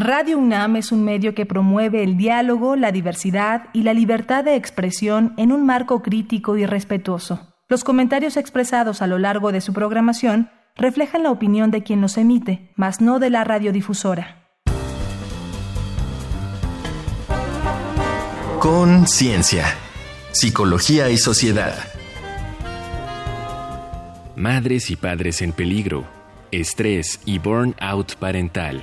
Radio UNAM es un medio que promueve el diálogo, la diversidad y la libertad de expresión en un marco crítico y respetuoso. Los comentarios expresados a lo largo de su programación reflejan la opinión de quien los emite, mas no de la radiodifusora. Conciencia, psicología y sociedad. Madres y padres en peligro, estrés y burnout parental.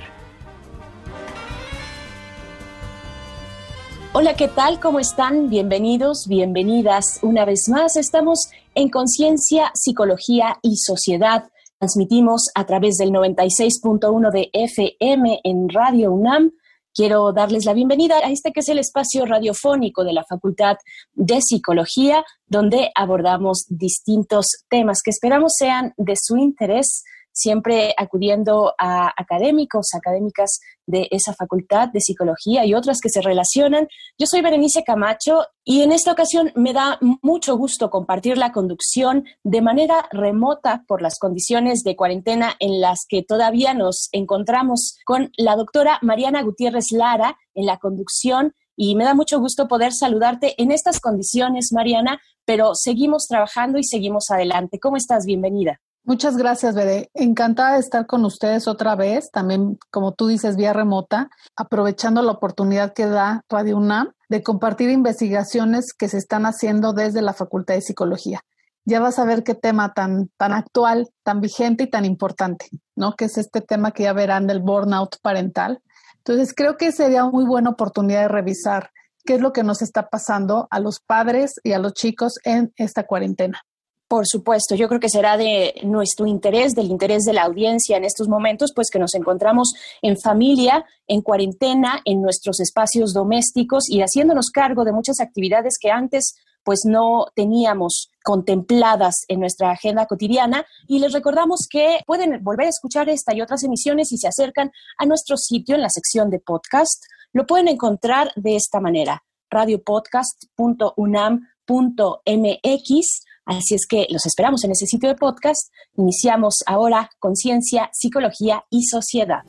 Hola, ¿qué tal? ¿Cómo están? Bienvenidos, bienvenidas. Una vez más, estamos en Conciencia, Psicología y Sociedad. Transmitimos a través del 96.1 de FM en Radio UNAM. Quiero darles la bienvenida a este que es el espacio radiofónico de la Facultad de Psicología, donde abordamos distintos temas que esperamos sean de su interés siempre acudiendo a académicos, académicas de esa facultad de psicología y otras que se relacionan. Yo soy Berenice Camacho y en esta ocasión me da mucho gusto compartir la conducción de manera remota por las condiciones de cuarentena en las que todavía nos encontramos con la doctora Mariana Gutiérrez Lara en la conducción y me da mucho gusto poder saludarte en estas condiciones, Mariana, pero seguimos trabajando y seguimos adelante. ¿Cómo estás? Bienvenida. Muchas gracias, Bede. Encantada de estar con ustedes otra vez, también, como tú dices, vía remota, aprovechando la oportunidad que da Radio UNAM de compartir investigaciones que se están haciendo desde la Facultad de Psicología. Ya vas a ver qué tema tan, tan actual, tan vigente y tan importante, ¿no? Que es este tema que ya verán del burnout parental. Entonces, creo que sería muy buena oportunidad de revisar qué es lo que nos está pasando a los padres y a los chicos en esta cuarentena. Por supuesto, yo creo que será de nuestro interés, del interés de la audiencia en estos momentos, pues que nos encontramos en familia, en cuarentena, en nuestros espacios domésticos y haciéndonos cargo de muchas actividades que antes pues no teníamos contempladas en nuestra agenda cotidiana y les recordamos que pueden volver a escuchar esta y otras emisiones y se acercan a nuestro sitio en la sección de podcast. Lo pueden encontrar de esta manera, radiopodcast.unam.mx Así es que los esperamos en ese sitio de podcast. Iniciamos ahora Conciencia, Psicología y Sociedad.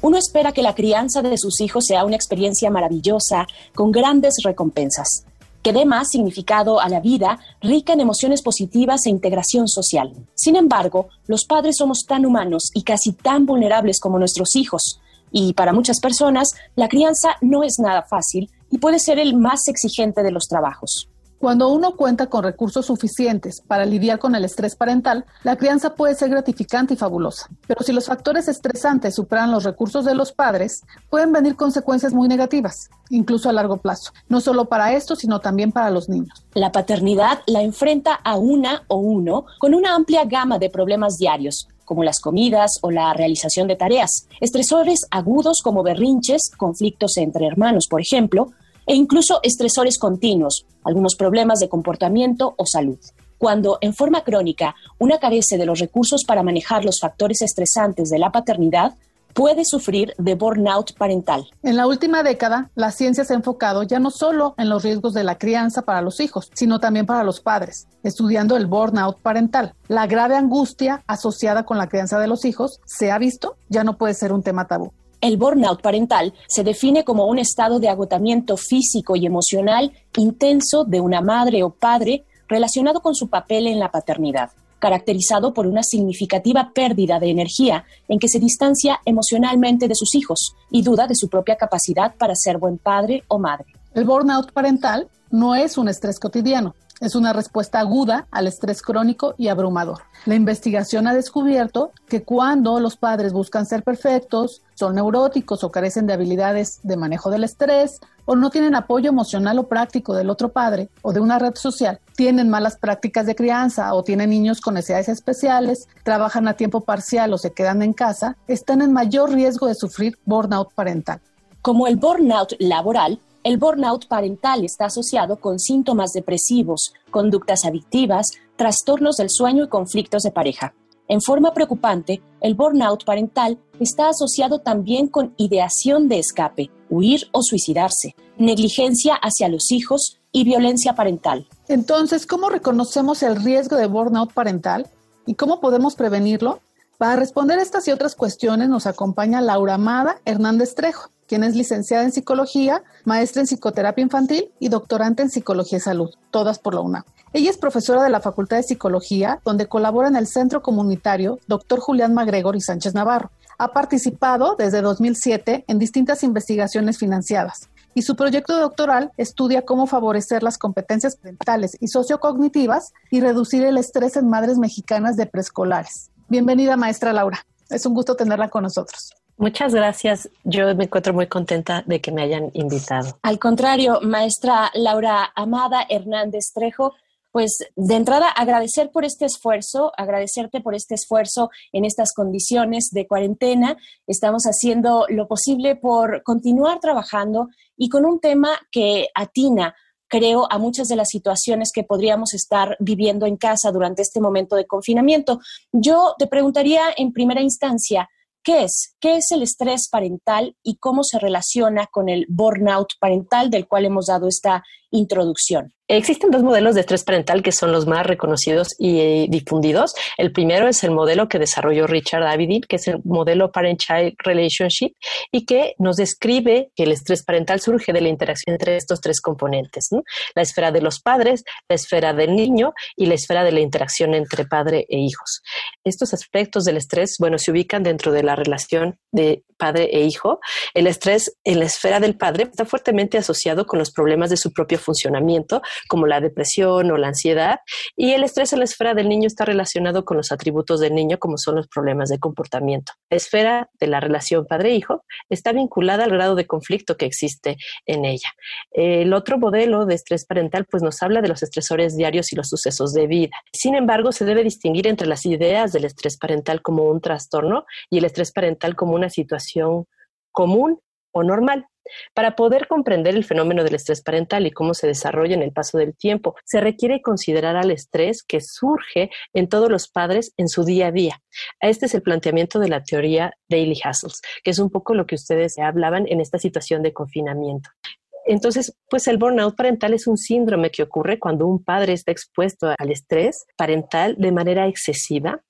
Uno espera que la crianza de sus hijos sea una experiencia maravillosa, con grandes recompensas, que dé más significado a la vida, rica en emociones positivas e integración social. Sin embargo, los padres somos tan humanos y casi tan vulnerables como nuestros hijos, y para muchas personas la crianza no es nada fácil y puede ser el más exigente de los trabajos. Cuando uno cuenta con recursos suficientes para lidiar con el estrés parental, la crianza puede ser gratificante y fabulosa. Pero si los factores estresantes superan los recursos de los padres, pueden venir consecuencias muy negativas, incluso a largo plazo, no solo para esto, sino también para los niños. La paternidad la enfrenta a una o uno con una amplia gama de problemas diarios, como las comidas o la realización de tareas, estresores agudos como berrinches, conflictos entre hermanos, por ejemplo, e incluso estresores continuos, algunos problemas de comportamiento o salud. Cuando en forma crónica una carece de los recursos para manejar los factores estresantes de la paternidad, puede sufrir de burnout parental. En la última década, la ciencia se ha enfocado ya no solo en los riesgos de la crianza para los hijos, sino también para los padres, estudiando el burnout parental. La grave angustia asociada con la crianza de los hijos se ha visto, ya no puede ser un tema tabú. El burnout parental se define como un estado de agotamiento físico y emocional intenso de una madre o padre relacionado con su papel en la paternidad, caracterizado por una significativa pérdida de energía en que se distancia emocionalmente de sus hijos y duda de su propia capacidad para ser buen padre o madre. El burnout parental no es un estrés cotidiano, es una respuesta aguda al estrés crónico y abrumador. La investigación ha descubierto que cuando los padres buscan ser perfectos, son neuróticos o carecen de habilidades de manejo del estrés, o no tienen apoyo emocional o práctico del otro padre o de una red social, tienen malas prácticas de crianza o tienen niños con necesidades especiales, trabajan a tiempo parcial o se quedan en casa, están en mayor riesgo de sufrir burnout parental. Como el burnout laboral, el burnout parental está asociado con síntomas depresivos, conductas adictivas, trastornos del sueño y conflictos de pareja. En forma preocupante, el burnout parental está asociado también con ideación de escape, huir o suicidarse, negligencia hacia los hijos y violencia parental. Entonces, ¿cómo reconocemos el riesgo de burnout parental y cómo podemos prevenirlo? Para responder estas y otras cuestiones nos acompaña Laura Amada Hernández Trejo, quien es licenciada en psicología, maestra en psicoterapia infantil y doctorante en psicología y salud, todas por la UNAM. Ella es profesora de la Facultad de Psicología, donde colabora en el Centro Comunitario Dr. Julián Magregor y Sánchez Navarro. Ha participado desde 2007 en distintas investigaciones financiadas y su proyecto doctoral estudia cómo favorecer las competencias mentales y sociocognitivas y reducir el estrés en madres mexicanas de preescolares. Bienvenida, maestra Laura. Es un gusto tenerla con nosotros. Muchas gracias. Yo me encuentro muy contenta de que me hayan invitado. Al contrario, maestra Laura Amada Hernández Trejo, pues de entrada agradecer por este esfuerzo, agradecerte por este esfuerzo en estas condiciones de cuarentena. Estamos haciendo lo posible por continuar trabajando y con un tema que atina creo, a muchas de las situaciones que podríamos estar viviendo en casa durante este momento de confinamiento. Yo te preguntaría en primera instancia, ¿qué es? ¿Qué es el estrés parental y cómo se relaciona con el burnout parental del cual hemos dado esta introducción? Existen dos modelos de estrés parental que son los más reconocidos y eh, difundidos. El primero es el modelo que desarrolló Richard Avedin, que es el modelo Parent-Child Relationship, y que nos describe que el estrés parental surge de la interacción entre estos tres componentes, la esfera de los padres, la esfera del niño y la esfera de la interacción entre padre e hijos. Estos aspectos del estrés, bueno, se ubican dentro de la relación de padre e hijo. El estrés en la esfera del padre está fuertemente asociado con los problemas de su propio funcionamiento, como la depresión o la ansiedad, y el estrés en la esfera del niño está relacionado con los atributos del niño, como son los problemas de comportamiento. La esfera de la relación padre-hijo está vinculada al grado de conflicto que existe en ella. El otro modelo de estrés parental pues nos habla de los estresores diarios y los sucesos de vida. Sin embargo, se debe distinguir entre las ideas del estrés parental como un trastorno y el estrés parental como una situación común o normal. Para poder comprender el fenómeno del estrés parental y cómo se desarrolla en el paso del tiempo, se requiere considerar al estrés que surge en todos los padres en su día a día. Este es el planteamiento de la teoría Daily Hassles, que es un poco lo que ustedes hablaban en esta situación de confinamiento. Entonces, pues el burnout parental es un síndrome que ocurre cuando un padre está expuesto al estrés parental de manera excesiva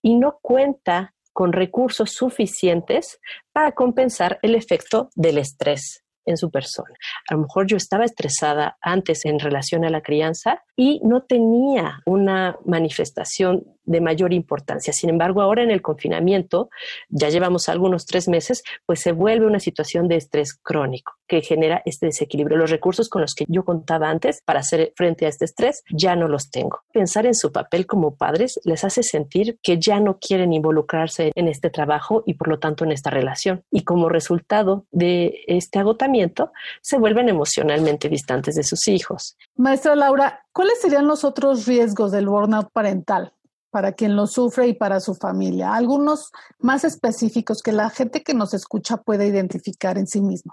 y no cuenta con recursos suficientes para compensar el efecto del estrés en su persona. A lo mejor yo estaba estresada antes en relación a la crianza y no tenía una manifestación de mayor importancia. Sin embargo, ahora en el confinamiento, ya llevamos algunos tres meses, pues se vuelve una situación de estrés crónico que genera este desequilibrio. Los recursos con los que yo contaba antes para hacer frente a este estrés ya no los tengo. Pensar en su papel como padres les hace sentir que ya no quieren involucrarse en este trabajo y por lo tanto en esta relación. Y como resultado de este agotamiento, se vuelven emocionalmente distantes de sus hijos. Maestra Laura, ¿cuáles serían los otros riesgos del burnout parental? para quien lo sufre y para su familia. Algunos más específicos que la gente que nos escucha puede identificar en sí mismo.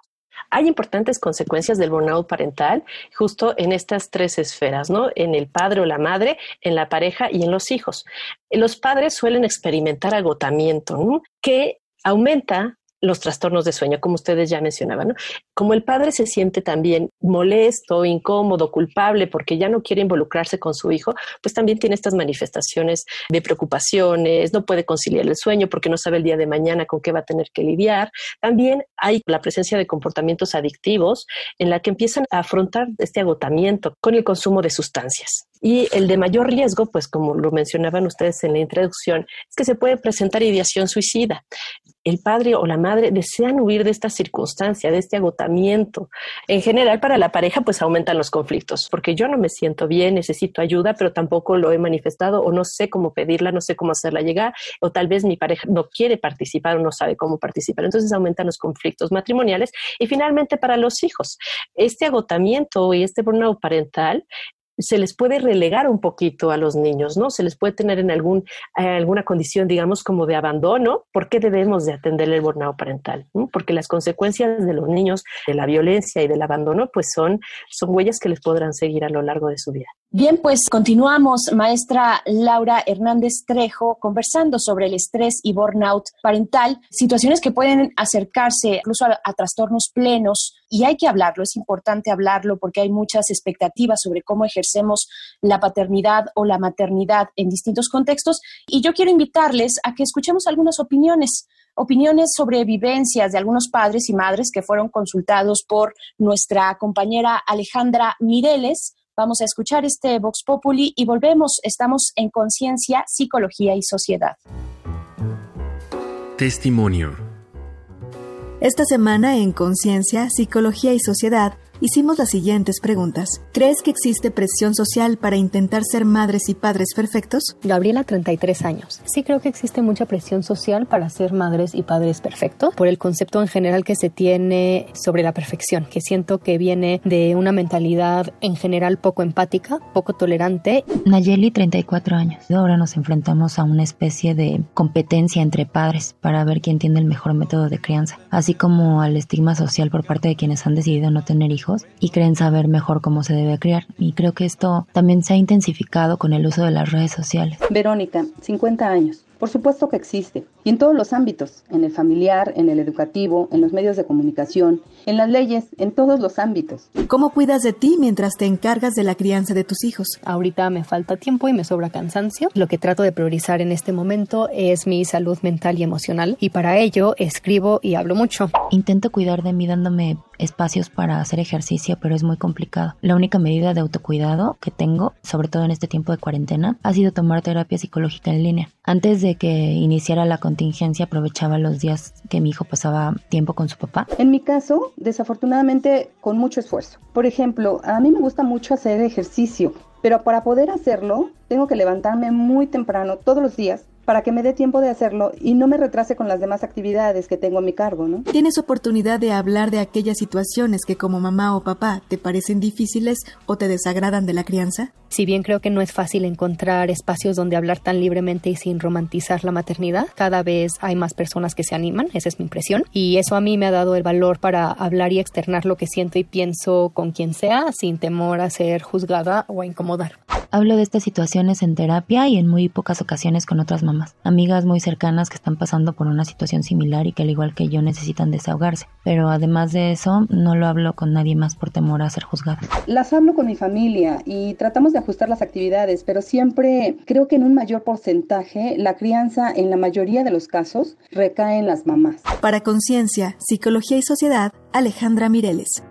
Hay importantes consecuencias del burnout parental justo en estas tres esferas, ¿no? En el padre o la madre, en la pareja y en los hijos. Los padres suelen experimentar agotamiento, ¿no? que aumenta los trastornos de sueño, como ustedes ya mencionaban. ¿no? Como el padre se siente también molesto, incómodo, culpable porque ya no quiere involucrarse con su hijo, pues también tiene estas manifestaciones de preocupaciones, no puede conciliar el sueño porque no sabe el día de mañana con qué va a tener que lidiar. También hay la presencia de comportamientos adictivos en la que empiezan a afrontar este agotamiento con el consumo de sustancias. Y el de mayor riesgo, pues como lo mencionaban ustedes en la introducción, es que se puede presentar ideación suicida. El padre o la madre desean huir de esta circunstancia, de este agotamiento. En general, para la pareja, pues aumentan los conflictos, porque yo no me siento bien, necesito ayuda, pero tampoco lo he manifestado o no sé cómo pedirla, no sé cómo hacerla llegar, o tal vez mi pareja no quiere participar o no sabe cómo participar. Entonces aumentan los conflictos matrimoniales. Y finalmente, para los hijos, este agotamiento y este burnout parental se les puede relegar un poquito a los niños, ¿no? Se les puede tener en algún, eh, alguna condición, digamos, como de abandono. ¿Por qué debemos de atender el burnout parental? Porque las consecuencias de los niños, de la violencia y del abandono, pues son, son huellas que les podrán seguir a lo largo de su vida. Bien, pues continuamos, maestra Laura Hernández Trejo, conversando sobre el estrés y burnout parental, situaciones que pueden acercarse incluso a, trastornos plenos y hay que hablarlo, es importante hablarlo porque hay muchas expectativas sobre cómo ejercemos la paternidad o la maternidad en distintos contextos y yo quiero invitarles a que escuchemos algunas opiniones opiniones sobre vivencias de algunos padres y madres que fueron consultados por nuestra compañera Alejandra Mireles Vamos a escuchar este Vox Populi y volvemos. Estamos en Conciencia, Psicología y Sociedad. Testimonio. Esta semana en Conciencia, Psicología y Sociedad hicimos las siguientes preguntas. ¿Crees que existe presión social para intentar ser madres y padres perfectos? Gabriela, 33 años. Sí creo que existe mucha presión social para ser madres y padres perfectos por el concepto en general que se tiene sobre la perfección, que siento que viene de una mentalidad en general poco empática, poco tolerante. Nayeli, 34 años. Ahora nos enfrentamos a una especie de competencia entre padres para ver quién tiene el mejor método de crianza, así como al estigma social por parte de quienes han decidido no tener hijos y creen saber mejor cómo se debe criar. Y creo que esto también se ha intensificado con el uso de las redes sociales. Verónica, 50 años. Por supuesto que existe, y en todos los ámbitos, en el familiar, en el educativo, en los medios de comunicación, en las leyes, en todos los ámbitos. ¿Cómo cuidas de ti mientras te encargas de la crianza de tus hijos? Ahorita me falta tiempo y me sobra cansancio. Lo que trato de priorizar en este momento es mi salud mental y emocional, y para ello escribo y hablo mucho. Intento cuidar de mí dándome espacios para hacer ejercicio, pero es muy complicado. La única medida de autocuidado que tengo, sobre todo en este tiempo de cuarentena, ha sido tomar terapia psicológica en línea. Antes de que iniciara la contingencia, aprovechaba los días que mi hijo pasaba tiempo con su papá. En mi caso, desafortunadamente, con mucho esfuerzo. Por ejemplo, a mí me gusta mucho hacer ejercicio, pero para poder hacerlo, tengo que levantarme muy temprano todos los días para que me dé tiempo de hacerlo y no me retrase con las demás actividades que tengo a mi cargo, ¿no? ¿Tienes oportunidad de hablar de aquellas situaciones que como mamá o papá te parecen difíciles o te desagradan de la crianza? Si bien creo que no es fácil encontrar espacios donde hablar tan libremente y sin romantizar la maternidad, cada vez hay más personas que se animan, esa es mi impresión, y eso a mí me ha dado el valor para hablar y externar lo que siento y pienso con quien sea, sin temor a ser juzgada o a incomodar. Hablo de estas situaciones en terapia y en muy pocas ocasiones con otras mamás amigas muy cercanas que están pasando por una situación similar y que al igual que yo necesitan desahogarse. Pero además de eso, no lo hablo con nadie más por temor a ser juzgada. Las hablo con mi familia y tratamos de ajustar las actividades, pero siempre creo que en un mayor porcentaje la crianza en la mayoría de los casos recae en las mamás. Para Conciencia, Psicología y Sociedad, Alejandra Mireles.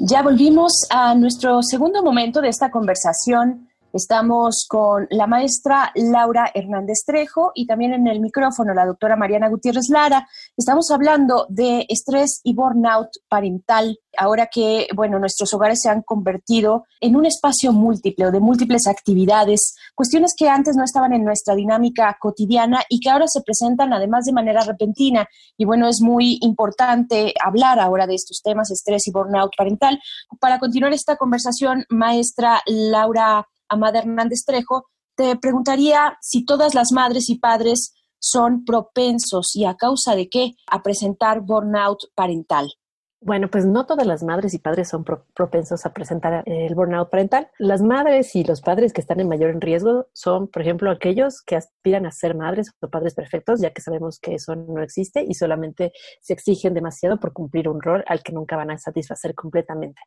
Ya volvimos a nuestro segundo momento de esta conversación Estamos con la maestra Laura Hernández Trejo y también en el micrófono la doctora Mariana Gutiérrez Lara. Estamos hablando de estrés y burnout parental, ahora que, bueno, nuestros hogares se han convertido en un espacio múltiple o de múltiples actividades, cuestiones que antes no estaban en nuestra dinámica cotidiana y que ahora se presentan además de manera repentina. Y bueno, es muy importante hablar ahora de estos temas, estrés y burnout parental. Para continuar esta conversación, maestra Laura Amada Hernández Trejo, te preguntaría si todas las madres y padres son propensos y a causa de qué a presentar burnout parental. Bueno, pues no todas las madres y padres son propensos a presentar el burnout parental. Las madres y los padres que están en mayor riesgo son, por ejemplo, aquellos que aspiran a ser madres o padres perfectos, ya que sabemos que eso no existe y solamente se exigen demasiado por cumplir un rol al que nunca van a satisfacer completamente.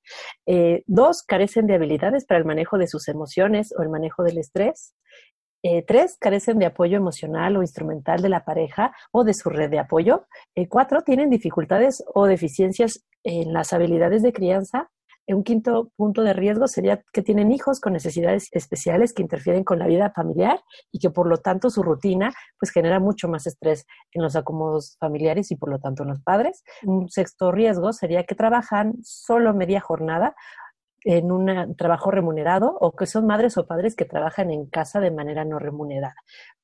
Eh, dos, carecen de habilidades para el manejo de sus emociones o el manejo del estrés. Eh, tres, carecen de apoyo emocional o instrumental de la pareja o de su red de apoyo. Eh, cuatro, tienen dificultades o deficiencias en las habilidades de crianza. Eh, un quinto punto de riesgo sería que tienen hijos con necesidades especiales que interfieren con la vida familiar y que por lo tanto su rutina pues genera mucho más estrés en los acomodos familiares y por lo tanto en los padres. Un sexto riesgo sería que trabajan solo media jornada en un trabajo remunerado o que son madres o padres que trabajan en casa de manera no remunerada,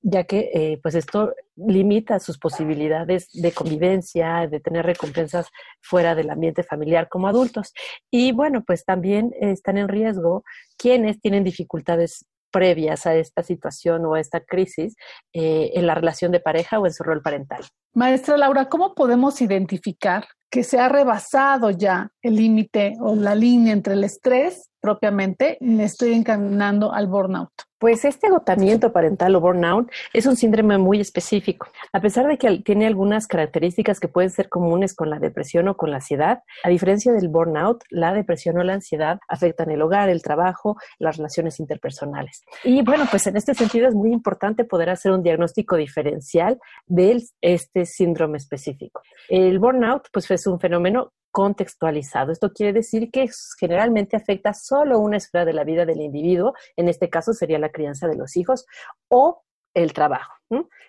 ya que eh, pues esto limita sus posibilidades de convivencia, de tener recompensas fuera del ambiente familiar como adultos. Y bueno, pues también están en riesgo quienes tienen dificultades previas a esta situación o a esta crisis eh, en la relación de pareja o en su rol parental. Maestra Laura, ¿cómo podemos identificar que se ha rebasado ya el límite o la línea entre el estrés propiamente me estoy encaminando al burnout? Pues este agotamiento parental o burnout es un síndrome muy específico. A pesar de que tiene algunas características que pueden ser comunes con la depresión o con la ansiedad, a diferencia del burnout, la depresión o la ansiedad afectan el hogar, el trabajo, las relaciones interpersonales. Y bueno, pues en este sentido es muy importante poder hacer un diagnóstico diferencial de este síndrome específico. El burnout pues es un fenómeno contextualizado. Esto quiere decir que generalmente afecta solo una esfera de la vida del individuo, en este caso sería la crianza de los hijos, o el trabajo.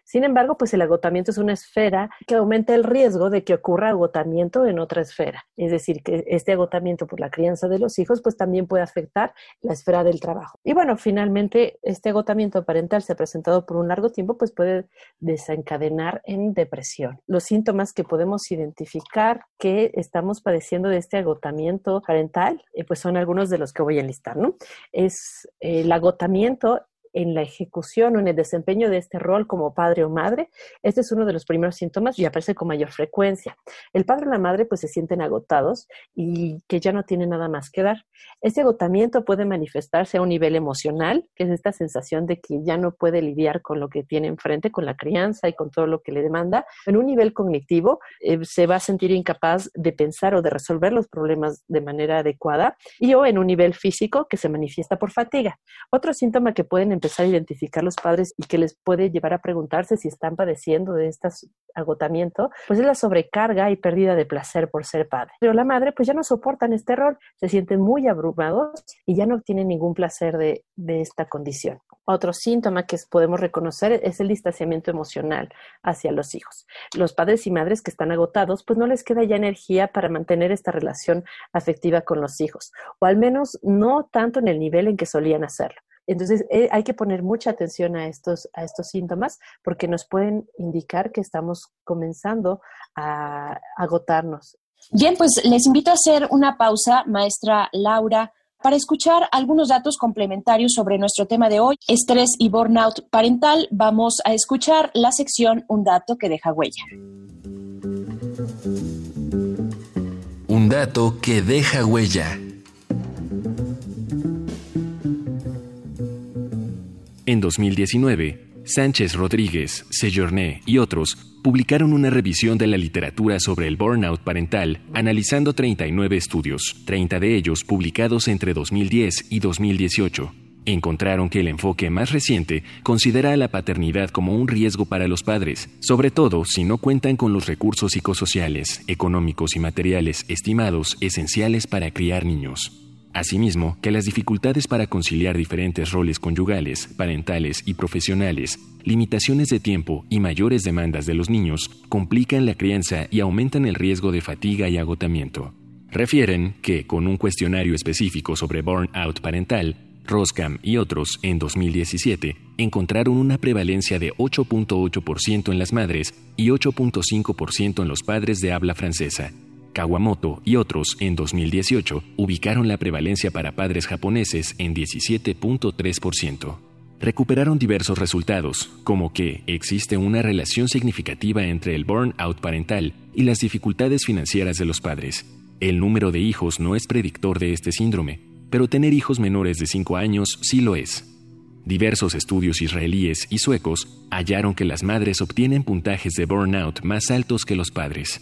Sin embargo, pues el agotamiento es una esfera que aumenta el riesgo de que ocurra agotamiento en otra esfera. Es decir, que este agotamiento por la crianza de los hijos, pues también puede afectar la esfera del trabajo. Y bueno, finalmente, este agotamiento parental se ha presentado por un largo tiempo, pues puede desencadenar en depresión. Los síntomas que podemos identificar que estamos padeciendo de este agotamiento parental, eh, pues son algunos de los que voy a enlistar, ¿no? Es el agotamiento en la ejecución o en el desempeño de este rol como padre o madre, este es uno de los primeros síntomas y aparece con mayor frecuencia. El padre o la madre pues se sienten agotados y que ya no tienen nada más que dar. Este agotamiento puede manifestarse a un nivel emocional, que es esta sensación de que ya no puede lidiar con lo que tiene enfrente, con la crianza y con todo lo que le demanda. En un nivel cognitivo eh, se va a sentir incapaz de pensar o de resolver los problemas de manera adecuada y o en un nivel físico que se manifiesta por fatiga. Otro síntoma que pueden empezar a identificar los padres y que les puede llevar a preguntarse si están padeciendo de este agotamiento, pues es la sobrecarga y pérdida de placer por ser padre. Pero la madre pues ya no soportan este rol, se sienten muy abrumados y ya no obtienen ningún placer de, de esta condición. Otro síntoma que podemos reconocer es el distanciamiento emocional hacia los hijos. Los padres y madres que están agotados, pues no les queda ya energía para mantener esta relación afectiva con los hijos, o al menos no tanto en el nivel en que solían hacerlo. Entonces, eh, hay que poner mucha atención a estos, a estos síntomas porque nos pueden indicar que estamos comenzando a agotarnos. Bien, pues les invito a hacer una pausa, maestra Laura, para escuchar algunos datos complementarios sobre nuestro tema de hoy, estrés y burnout parental. Vamos a escuchar la sección Un dato que deja huella. Un dato que deja huella. En 2019, Sánchez Rodríguez, Sejourné y otros publicaron una revisión de la literatura sobre el burnout parental, analizando 39 estudios, 30 de ellos publicados entre 2010 y 2018. Encontraron que el enfoque más reciente considera a la paternidad como un riesgo para los padres, sobre todo si no cuentan con los recursos psicosociales, económicos y materiales estimados esenciales para criar niños. Asimismo, que las dificultades para conciliar diferentes roles conyugales, parentales y profesionales, limitaciones de tiempo y mayores demandas de los niños complican la crianza y aumentan el riesgo de fatiga y agotamiento. Refieren que, con un cuestionario específico sobre burnout parental, Roscam y otros, en 2017, encontraron una prevalencia de 8.8% en las madres y 8.5% en los padres de habla francesa, Kawamoto y otros en 2018 ubicaron la prevalencia para padres japoneses en 17.3%. Recuperaron diversos resultados, como que existe una relación significativa entre el burnout parental y las dificultades financieras de los padres. El número de hijos no es predictor de este síndrome, pero tener hijos menores de 5 años sí lo es. Diversos estudios israelíes y suecos hallaron que las madres obtienen puntajes de burnout más altos que los padres.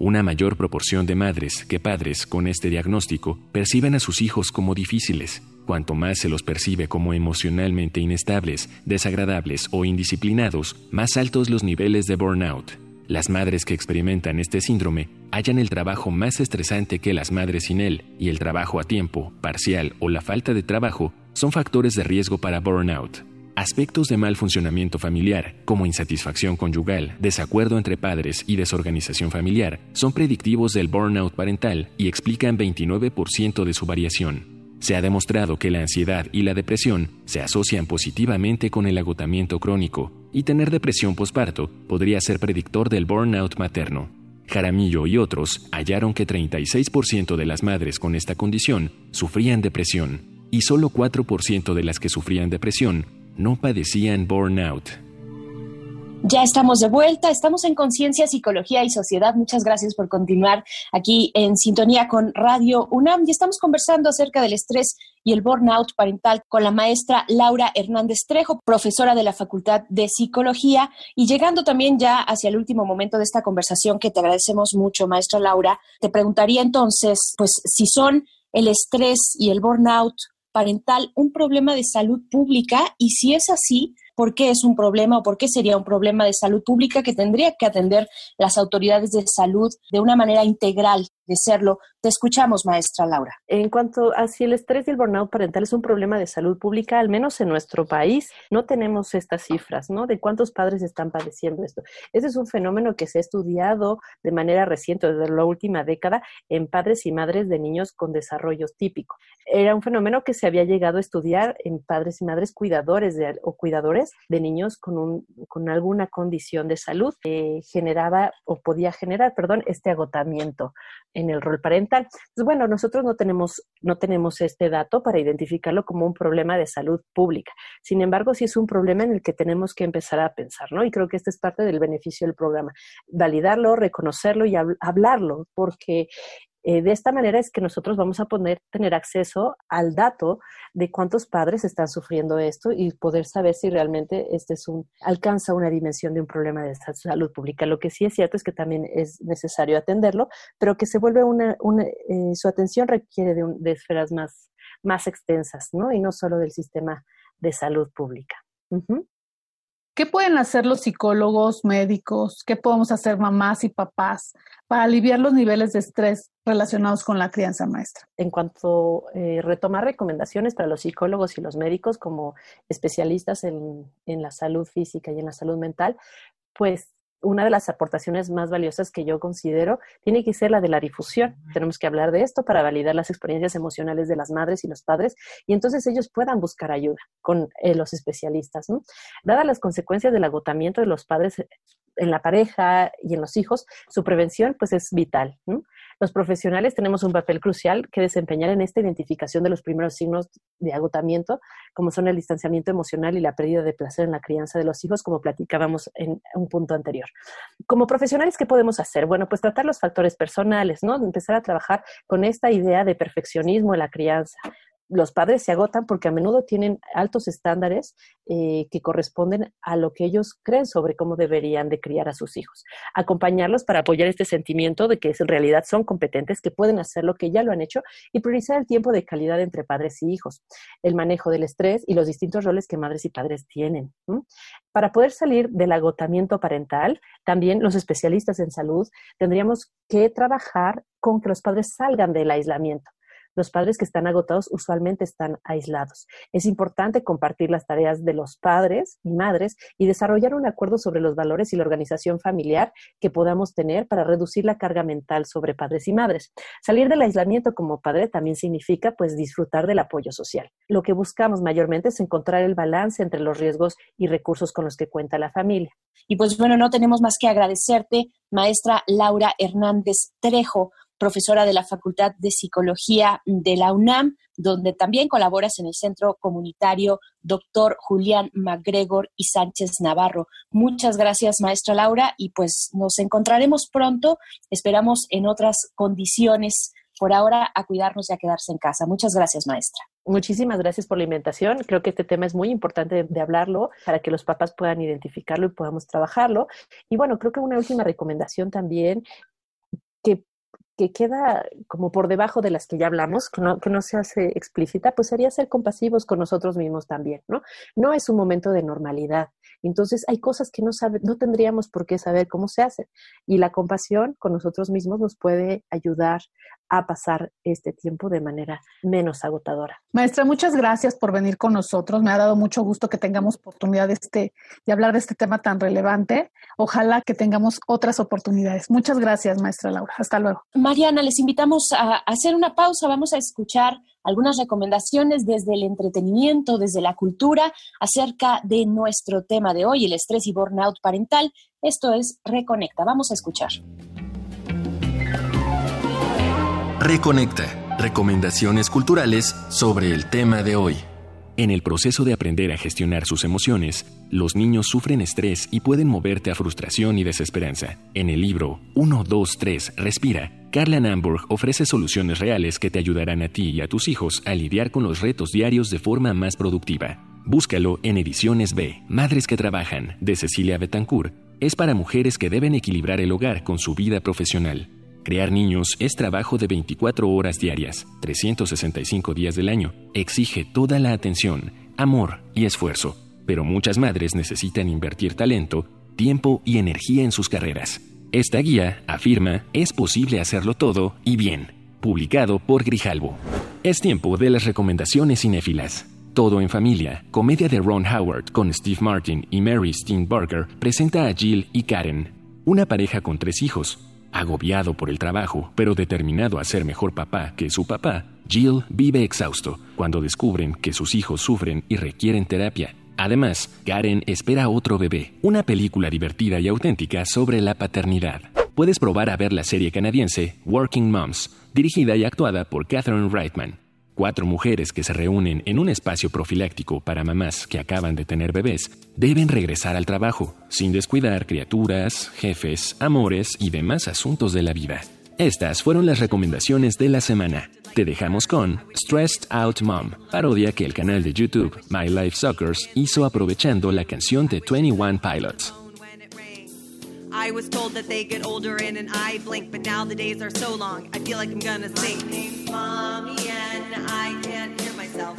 Una mayor proporción de madres que padres con este diagnóstico perciben a sus hijos como difíciles. Cuanto más se los percibe como emocionalmente inestables, desagradables o indisciplinados, más altos los niveles de burnout. Las madres que experimentan este síndrome hallan el trabajo más estresante que las madres sin él, y el trabajo a tiempo, parcial o la falta de trabajo son factores de riesgo para burnout. Aspectos de mal funcionamiento familiar, como insatisfacción conyugal, desacuerdo entre padres y desorganización familiar, son predictivos del burnout parental y explican 29% de su variación. Se ha demostrado que la ansiedad y la depresión se asocian positivamente con el agotamiento crónico, y tener depresión posparto podría ser predictor del burnout materno. Jaramillo y otros hallaron que 36% de las madres con esta condición sufrían depresión, y solo 4% de las que sufrían depresión no padecían burnout. Ya estamos de vuelta, estamos en Conciencia, Psicología y Sociedad. Muchas gracias por continuar aquí en sintonía con Radio UNAM y estamos conversando acerca del estrés y el burnout parental con la maestra Laura Hernández Trejo, profesora de la Facultad de Psicología y llegando también ya hacia el último momento de esta conversación que te agradecemos mucho, maestra Laura. Te preguntaría entonces, pues si son el estrés y el burnout parental un problema de salud pública y si es así, por qué es un problema o por qué sería un problema de salud pública que tendría que atender las autoridades de salud de una manera integral de serlo. Te escuchamos, maestra Laura. En cuanto a si el estrés y el burnout parental es un problema de salud pública, al menos en nuestro país no tenemos estas cifras, ¿no? De cuántos padres están padeciendo esto. Ese es un fenómeno que se ha estudiado de manera reciente, desde la última década, en padres y madres de niños con desarrollo típico. Era un fenómeno que se había llegado a estudiar en padres y madres cuidadores de, o cuidadores de niños con, un, con alguna condición de salud que generaba o podía generar, perdón, este agotamiento en el rol parental. Bueno, nosotros no tenemos, no tenemos este dato para identificarlo como un problema de salud pública. Sin embargo, sí es un problema en el que tenemos que empezar a pensar, ¿no? Y creo que este es parte del beneficio del programa. Validarlo, reconocerlo y hablarlo, porque eh, de esta manera es que nosotros vamos a poder tener acceso al dato de cuántos padres están sufriendo esto y poder saber si realmente este es un alcanza una dimensión de un problema de salud pública. Lo que sí es cierto es que también es necesario atenderlo, pero que se vuelve una, eh, su atención requiere de, de esferas más, más extensas, ¿no? Y no solo del sistema de salud pública. ¿Qué pueden hacer los psicólogos, médicos? ¿Qué podemos hacer mamás y papás para aliviar los niveles de estrés relacionados con la crianza maestra? En cuanto eh, retomar recomendaciones para los psicólogos y los médicos como especialistas en, en la salud física y en la salud mental, pues una de las aportaciones más valiosas que yo considero tiene que ser la de la difusión. Tenemos que hablar de esto para validar las experiencias emocionales de las madres y los padres y entonces ellos puedan buscar ayuda con eh, los especialistas. ¿no? Dadas las consecuencias del agotamiento de los padres en la pareja y en los hijos, su prevención pues es vital. Los profesionales tenemos un papel crucial que desempeñar en esta identificación de los primeros signos de agotamiento, como son el distanciamiento emocional y la pérdida de placer en la crianza de los hijos, como platicábamos en un punto anterior. Como profesionales, ¿qué podemos hacer? Bueno, pues tratar los factores personales, ¿no? Empezar a trabajar con esta idea de perfeccionismo en la crianza, los padres se agotan porque a menudo tienen altos estándares eh, que corresponden a lo que ellos creen sobre cómo deberían de criar a sus hijos. Acompañarlos para apoyar este sentimiento de que en realidad son competentes, que pueden hacer lo que ya lo han hecho y priorizar el tiempo de calidad entre padres y hijos, el manejo del estrés y los distintos roles que madres y padres tienen. Para poder salir del agotamiento parental, también los especialistas en salud tendríamos que trabajar con que los padres salgan del aislamiento los padres que están agotados usualmente están aislados. Es importante compartir las tareas de los padres y madres y desarrollar un acuerdo sobre los valores y la organización familiar que podamos tener para reducir la carga mental sobre padres y madres. Salir del aislamiento como padre también significa pues disfrutar del apoyo social. Lo que buscamos mayormente es encontrar el balance entre los riesgos y recursos con los que cuenta la familia. Y pues bueno, no tenemos más que agradecerte, maestra Laura Hernández Trejo, profesora de la Facultad de Psicología de la UNAM, donde también colaboras en el Centro Comunitario Doctor Julián MacGregor y Sánchez Navarro. Muchas gracias, maestra Laura, y pues nos encontraremos pronto, esperamos en otras condiciones. Por ahora, a cuidarnos y a quedarse en casa. Muchas gracias, maestra. Muchísimas gracias por la invitación. Creo que este tema es muy importante de, hablarlo para que los papás puedan identificarlo y podamos trabajarlo. Y bueno, creo que una última recomendación también que queda como por debajo de las que ya hablamos, que no, que no, se hace explícita, pues sería ser compasivos con nosotros mismos también, ¿no? No es un momento de normalidad. Entonces hay cosas que no, sabe, no tendríamos por qué saber cómo se hacen. Y la compasión con nosotros mismos nos puede ayudar a pasar este tiempo de manera menos agotadora. Maestra, muchas gracias por venir con nosotros. Me ha dado mucho gusto que tengamos oportunidad de, este, de hablar de este tema tan relevante. Ojalá que tengamos otras oportunidades. Muchas gracias, maestra Laura. Hasta luego. Mariana, les invitamos a hacer una pausa. Vamos a escuchar algunas recomendaciones desde el entretenimiento, desde la cultura, acerca de nuestro tema de hoy, el estrés y burnout parental. Esto es Reconecta. Vamos a escuchar. Reconecta. Recomendaciones culturales sobre el tema de hoy. En el proceso de aprender a gestionar sus emociones, los niños sufren estrés y pueden moverte a frustración y desesperanza. En el libro 1, 2, 3, Respira, Carla Namburg ofrece soluciones reales que te ayudarán a ti y a tus hijos a lidiar con los retos diarios de forma más productiva. Búscalo en Ediciones B, Madres que Trabajan, de Cecilia Betancourt. Es para mujeres que deben equilibrar el hogar con su vida profesional. Crear niños es trabajo de 24 horas diarias, 365 días del año. Exige toda la atención, amor y esfuerzo. Pero muchas madres necesitan invertir talento, tiempo y energía en sus carreras. Esta guía afirma es posible hacerlo todo y bien. Publicado por Grijalbo. Es tiempo de las recomendaciones cinéfilas. Todo en familia, comedia de Ron Howard con Steve Martin y Mary Steenburgen, presenta a Jill y Karen, una pareja con tres hijos, Agobiado por el trabajo, pero determinado a ser mejor papá que su papá, Jill vive exhausto cuando descubren que sus hijos sufren y requieren terapia. Además, Karen espera otro bebé, una película divertida y auténtica sobre la paternidad. Puedes probar a ver la serie canadiense Working Moms, dirigida y actuada por Catherine Reitman. Cuatro mujeres que se reúnen en un espacio profiláctico para mamás que acaban de tener bebés deben regresar al trabajo, sin descuidar criaturas, jefes, amores y demás asuntos de la vida. Estas fueron las recomendaciones de la semana. Te dejamos con Stressed Out Mom, parodia que el canal de YouTube My Life Suckers hizo aprovechando la canción de 21 Pilots. I was told that they get older in an eye blink, but now the days are so long, I feel like I'm gonna sink. My name's Mommy and I can't hear myself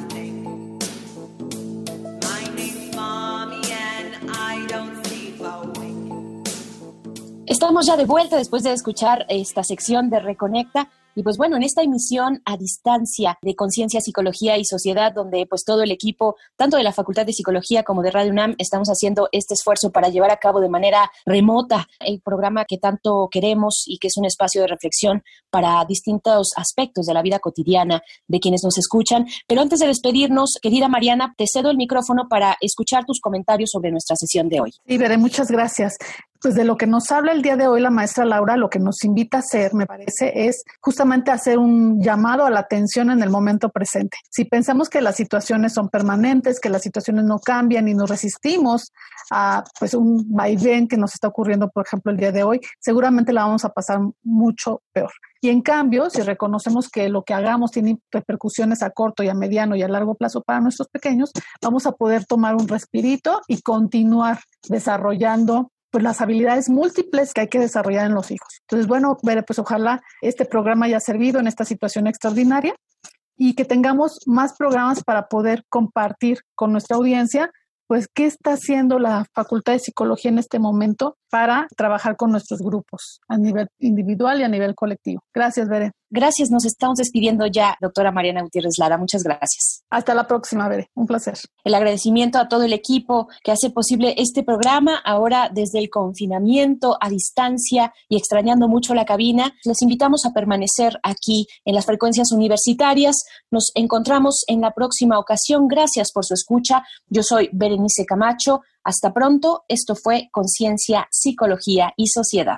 Estamos ya de vuelta después de escuchar esta sección de Reconecta. Y pues bueno, en esta emisión a distancia de Conciencia, Psicología y Sociedad, donde pues todo el equipo, tanto de la Facultad de Psicología como de Radio UNAM, estamos haciendo este esfuerzo para llevar a cabo de manera remota el programa que tanto queremos y que es un espacio de reflexión para distintos aspectos de la vida cotidiana de quienes nos escuchan. Pero antes de despedirnos, querida Mariana, te cedo el micrófono para escuchar tus comentarios sobre nuestra sesión de hoy. Sí, Veré, muchas gracias. Pues de lo que nos habla el día de hoy la maestra Laura, lo que nos invita a hacer, me parece, es justamente hacer un llamado a la atención en el momento presente. Si pensamos que las situaciones son permanentes, que las situaciones no cambian y nos resistimos a pues un vaivén que nos está ocurriendo, por ejemplo, el día de hoy, seguramente la vamos a pasar mucho peor. Y en cambio, si reconocemos que lo que hagamos tiene repercusiones a corto y a mediano y a largo plazo para nuestros pequeños, vamos a poder tomar un respirito y continuar desarrollando pues las habilidades múltiples que hay que desarrollar en los hijos. Entonces, bueno, pues ojalá este programa haya servido en esta situación extraordinaria y que tengamos más programas para poder compartir con nuestra audiencia, pues, qué está haciendo la Facultad de Psicología en este momento para trabajar con nuestros grupos a nivel individual y a nivel colectivo. Gracias, Bere. Gracias, nos estamos despidiendo ya, doctora Mariana Gutiérrez Lara. Muchas gracias. Hasta la próxima, Bere. Un placer. El agradecimiento a todo el equipo que hace posible este programa, ahora desde el confinamiento a distancia y extrañando mucho la cabina. Les invitamos a permanecer aquí en las frecuencias universitarias. Nos encontramos en la próxima ocasión. Gracias por su escucha. Yo soy Berenice Camacho. Hasta pronto, esto fue Conciencia, Psicología y Sociedad.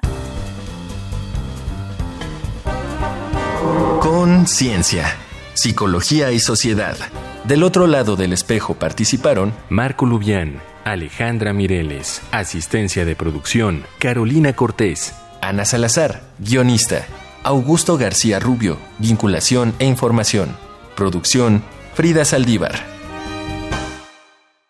Conciencia, Psicología y Sociedad. Del otro lado del espejo participaron Marco Lubián, Alejandra Mireles, asistencia de producción, Carolina Cortés, Ana Salazar, guionista, Augusto García Rubio, vinculación e información, producción, Frida Saldívar.